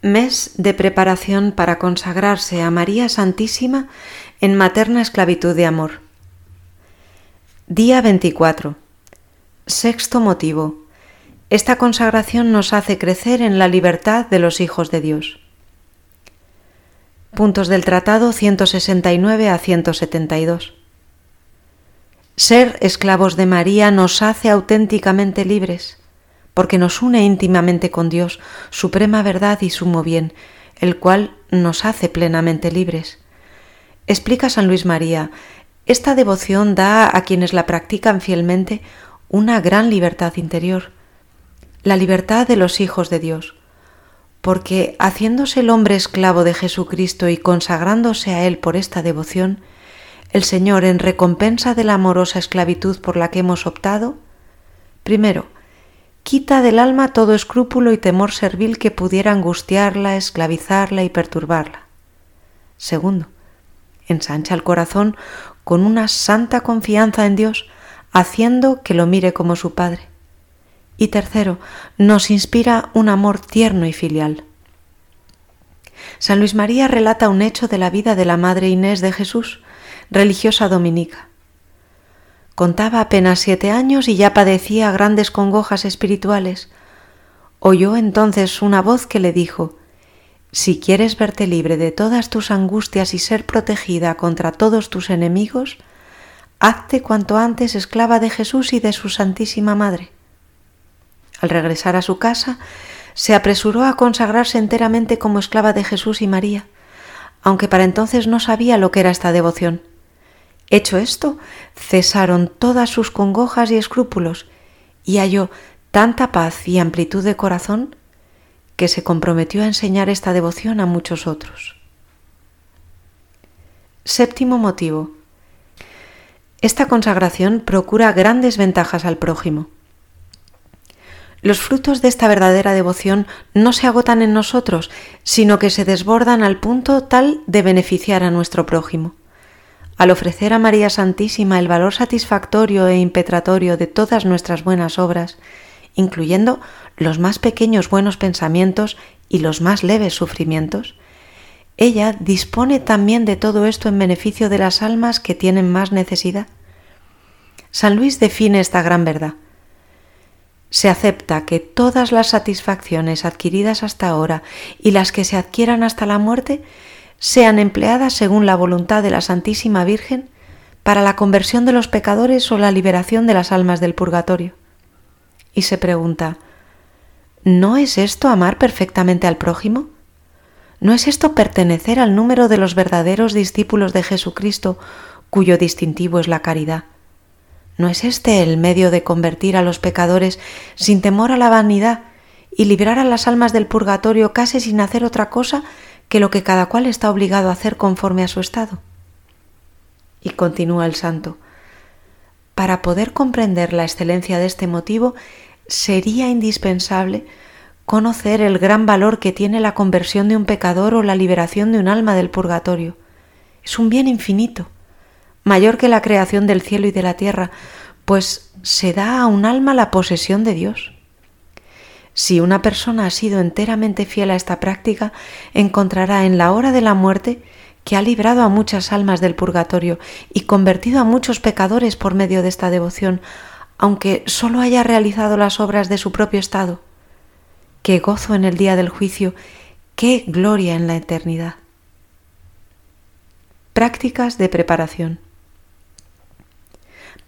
Mes de preparación para consagrarse a María Santísima en materna esclavitud de amor. Día 24. Sexto motivo. Esta consagración nos hace crecer en la libertad de los hijos de Dios. Puntos del Tratado 169 a 172. Ser esclavos de María nos hace auténticamente libres, porque nos une íntimamente con Dios, suprema verdad y sumo bien, el cual nos hace plenamente libres. Explica San Luis María, esta devoción da a quienes la practican fielmente una gran libertad interior, la libertad de los hijos de Dios, porque haciéndose el hombre esclavo de Jesucristo y consagrándose a Él por esta devoción, el Señor, en recompensa de la amorosa esclavitud por la que hemos optado, primero, quita del alma todo escrúpulo y temor servil que pudiera angustiarla, esclavizarla y perturbarla. Segundo, ensancha el corazón con una santa confianza en Dios, haciendo que lo mire como su Padre. Y tercero, nos inspira un amor tierno y filial. San Luis María relata un hecho de la vida de la Madre Inés de Jesús, religiosa dominica. Contaba apenas siete años y ya padecía grandes congojas espirituales. Oyó entonces una voz que le dijo, si quieres verte libre de todas tus angustias y ser protegida contra todos tus enemigos, hazte cuanto antes esclava de Jesús y de su Santísima Madre. Al regresar a su casa, se apresuró a consagrarse enteramente como esclava de Jesús y María, aunque para entonces no sabía lo que era esta devoción. Hecho esto, cesaron todas sus congojas y escrúpulos, y halló tanta paz y amplitud de corazón que se comprometió a enseñar esta devoción a muchos otros. Séptimo motivo. Esta consagración procura grandes ventajas al prójimo. Los frutos de esta verdadera devoción no se agotan en nosotros, sino que se desbordan al punto tal de beneficiar a nuestro prójimo. Al ofrecer a María Santísima el valor satisfactorio e impetratorio de todas nuestras buenas obras, incluyendo los más pequeños buenos pensamientos y los más leves sufrimientos, ella dispone también de todo esto en beneficio de las almas que tienen más necesidad. San Luis define esta gran verdad. Se acepta que todas las satisfacciones adquiridas hasta ahora y las que se adquieran hasta la muerte sean empleadas según la voluntad de la Santísima Virgen para la conversión de los pecadores o la liberación de las almas del purgatorio y se pregunta, ¿no es esto amar perfectamente al prójimo? ¿No es esto pertenecer al número de los verdaderos discípulos de Jesucristo cuyo distintivo es la caridad? ¿No es este el medio de convertir a los pecadores sin temor a la vanidad y librar a las almas del purgatorio casi sin hacer otra cosa que lo que cada cual está obligado a hacer conforme a su estado? Y continúa el santo. Para poder comprender la excelencia de este motivo, sería indispensable conocer el gran valor que tiene la conversión de un pecador o la liberación de un alma del purgatorio. Es un bien infinito, mayor que la creación del cielo y de la tierra, pues se da a un alma la posesión de Dios. Si una persona ha sido enteramente fiel a esta práctica, encontrará en la hora de la muerte que ha librado a muchas almas del purgatorio y convertido a muchos pecadores por medio de esta devoción, aunque sólo haya realizado las obras de su propio estado. Qué gozo en el día del juicio, qué gloria en la eternidad. Prácticas de preparación.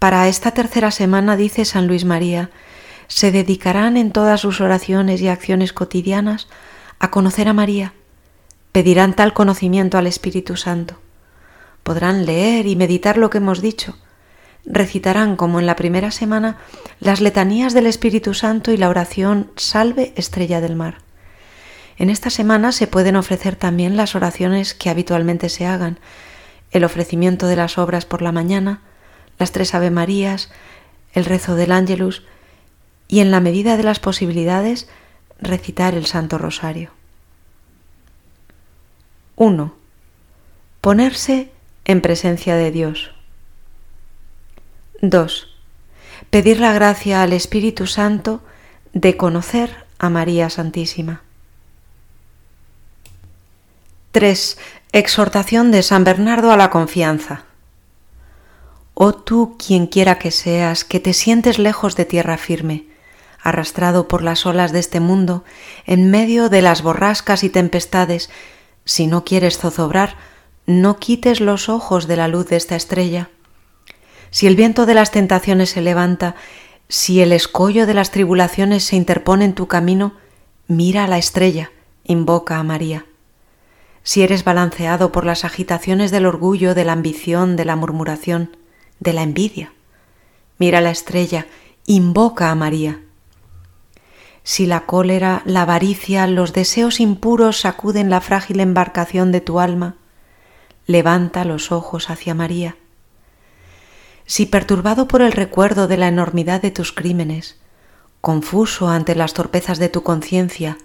Para esta tercera semana, dice San Luis María, se dedicarán en todas sus oraciones y acciones cotidianas a conocer a María, pedirán tal conocimiento al Espíritu Santo, podrán leer y meditar lo que hemos dicho, recitarán, como en la primera semana, las letanías del Espíritu Santo y la oración Salve Estrella del Mar. En esta semana se pueden ofrecer también las oraciones que habitualmente se hagan, el ofrecimiento de las obras por la mañana, las tres Ave Marías, el rezo del Ángelus y, en la medida de las posibilidades, recitar el Santo Rosario. 1. Ponerse en presencia de Dios. 2. Pedir la gracia al Espíritu Santo de conocer a María Santísima. 3. Exhortación de San Bernardo a la confianza. Oh tú, quien quiera que seas, que te sientes lejos de tierra firme, arrastrado por las olas de este mundo, en medio de las borrascas y tempestades, si no quieres zozobrar, no quites los ojos de la luz de esta estrella. Si el viento de las tentaciones se levanta, si el escollo de las tribulaciones se interpone en tu camino, mira a la estrella, invoca a María. Si eres balanceado por las agitaciones del orgullo, de la ambición, de la murmuración, de la envidia, mira la estrella, invoca a María. Si la cólera, la avaricia, los deseos impuros sacuden la frágil embarcación de tu alma, levanta los ojos hacia María. Si perturbado por el recuerdo de la enormidad de tus crímenes, confuso ante las torpezas de tu conciencia,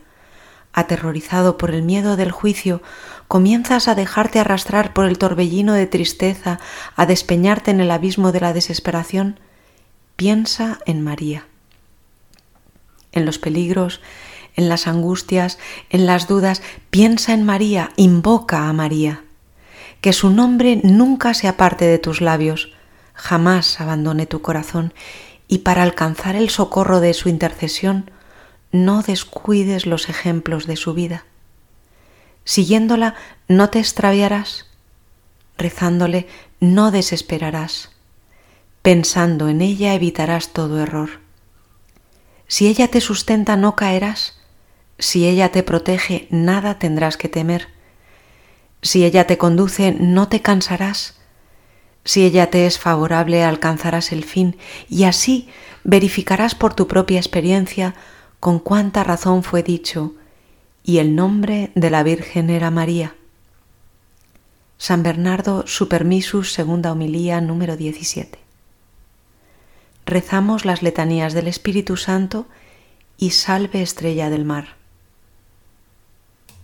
aterrorizado por el miedo del juicio, comienzas a dejarte arrastrar por el torbellino de tristeza, a despeñarte en el abismo de la desesperación, piensa en María en los peligros, en las angustias, en las dudas, piensa en María, invoca a María. Que su nombre nunca se aparte de tus labios, jamás abandone tu corazón, y para alcanzar el socorro de su intercesión, no descuides los ejemplos de su vida. Siguiéndola no te extraviarás, rezándole no desesperarás, pensando en ella evitarás todo error. Si ella te sustenta no caerás, si ella te protege nada tendrás que temer, si ella te conduce no te cansarás, si ella te es favorable alcanzarás el fin y así verificarás por tu propia experiencia con cuánta razón fue dicho y el nombre de la Virgen era María. San Bernardo Supermisus, segunda homilía número 17 rezamos las letanías del Espíritu Santo y salve estrella del mar.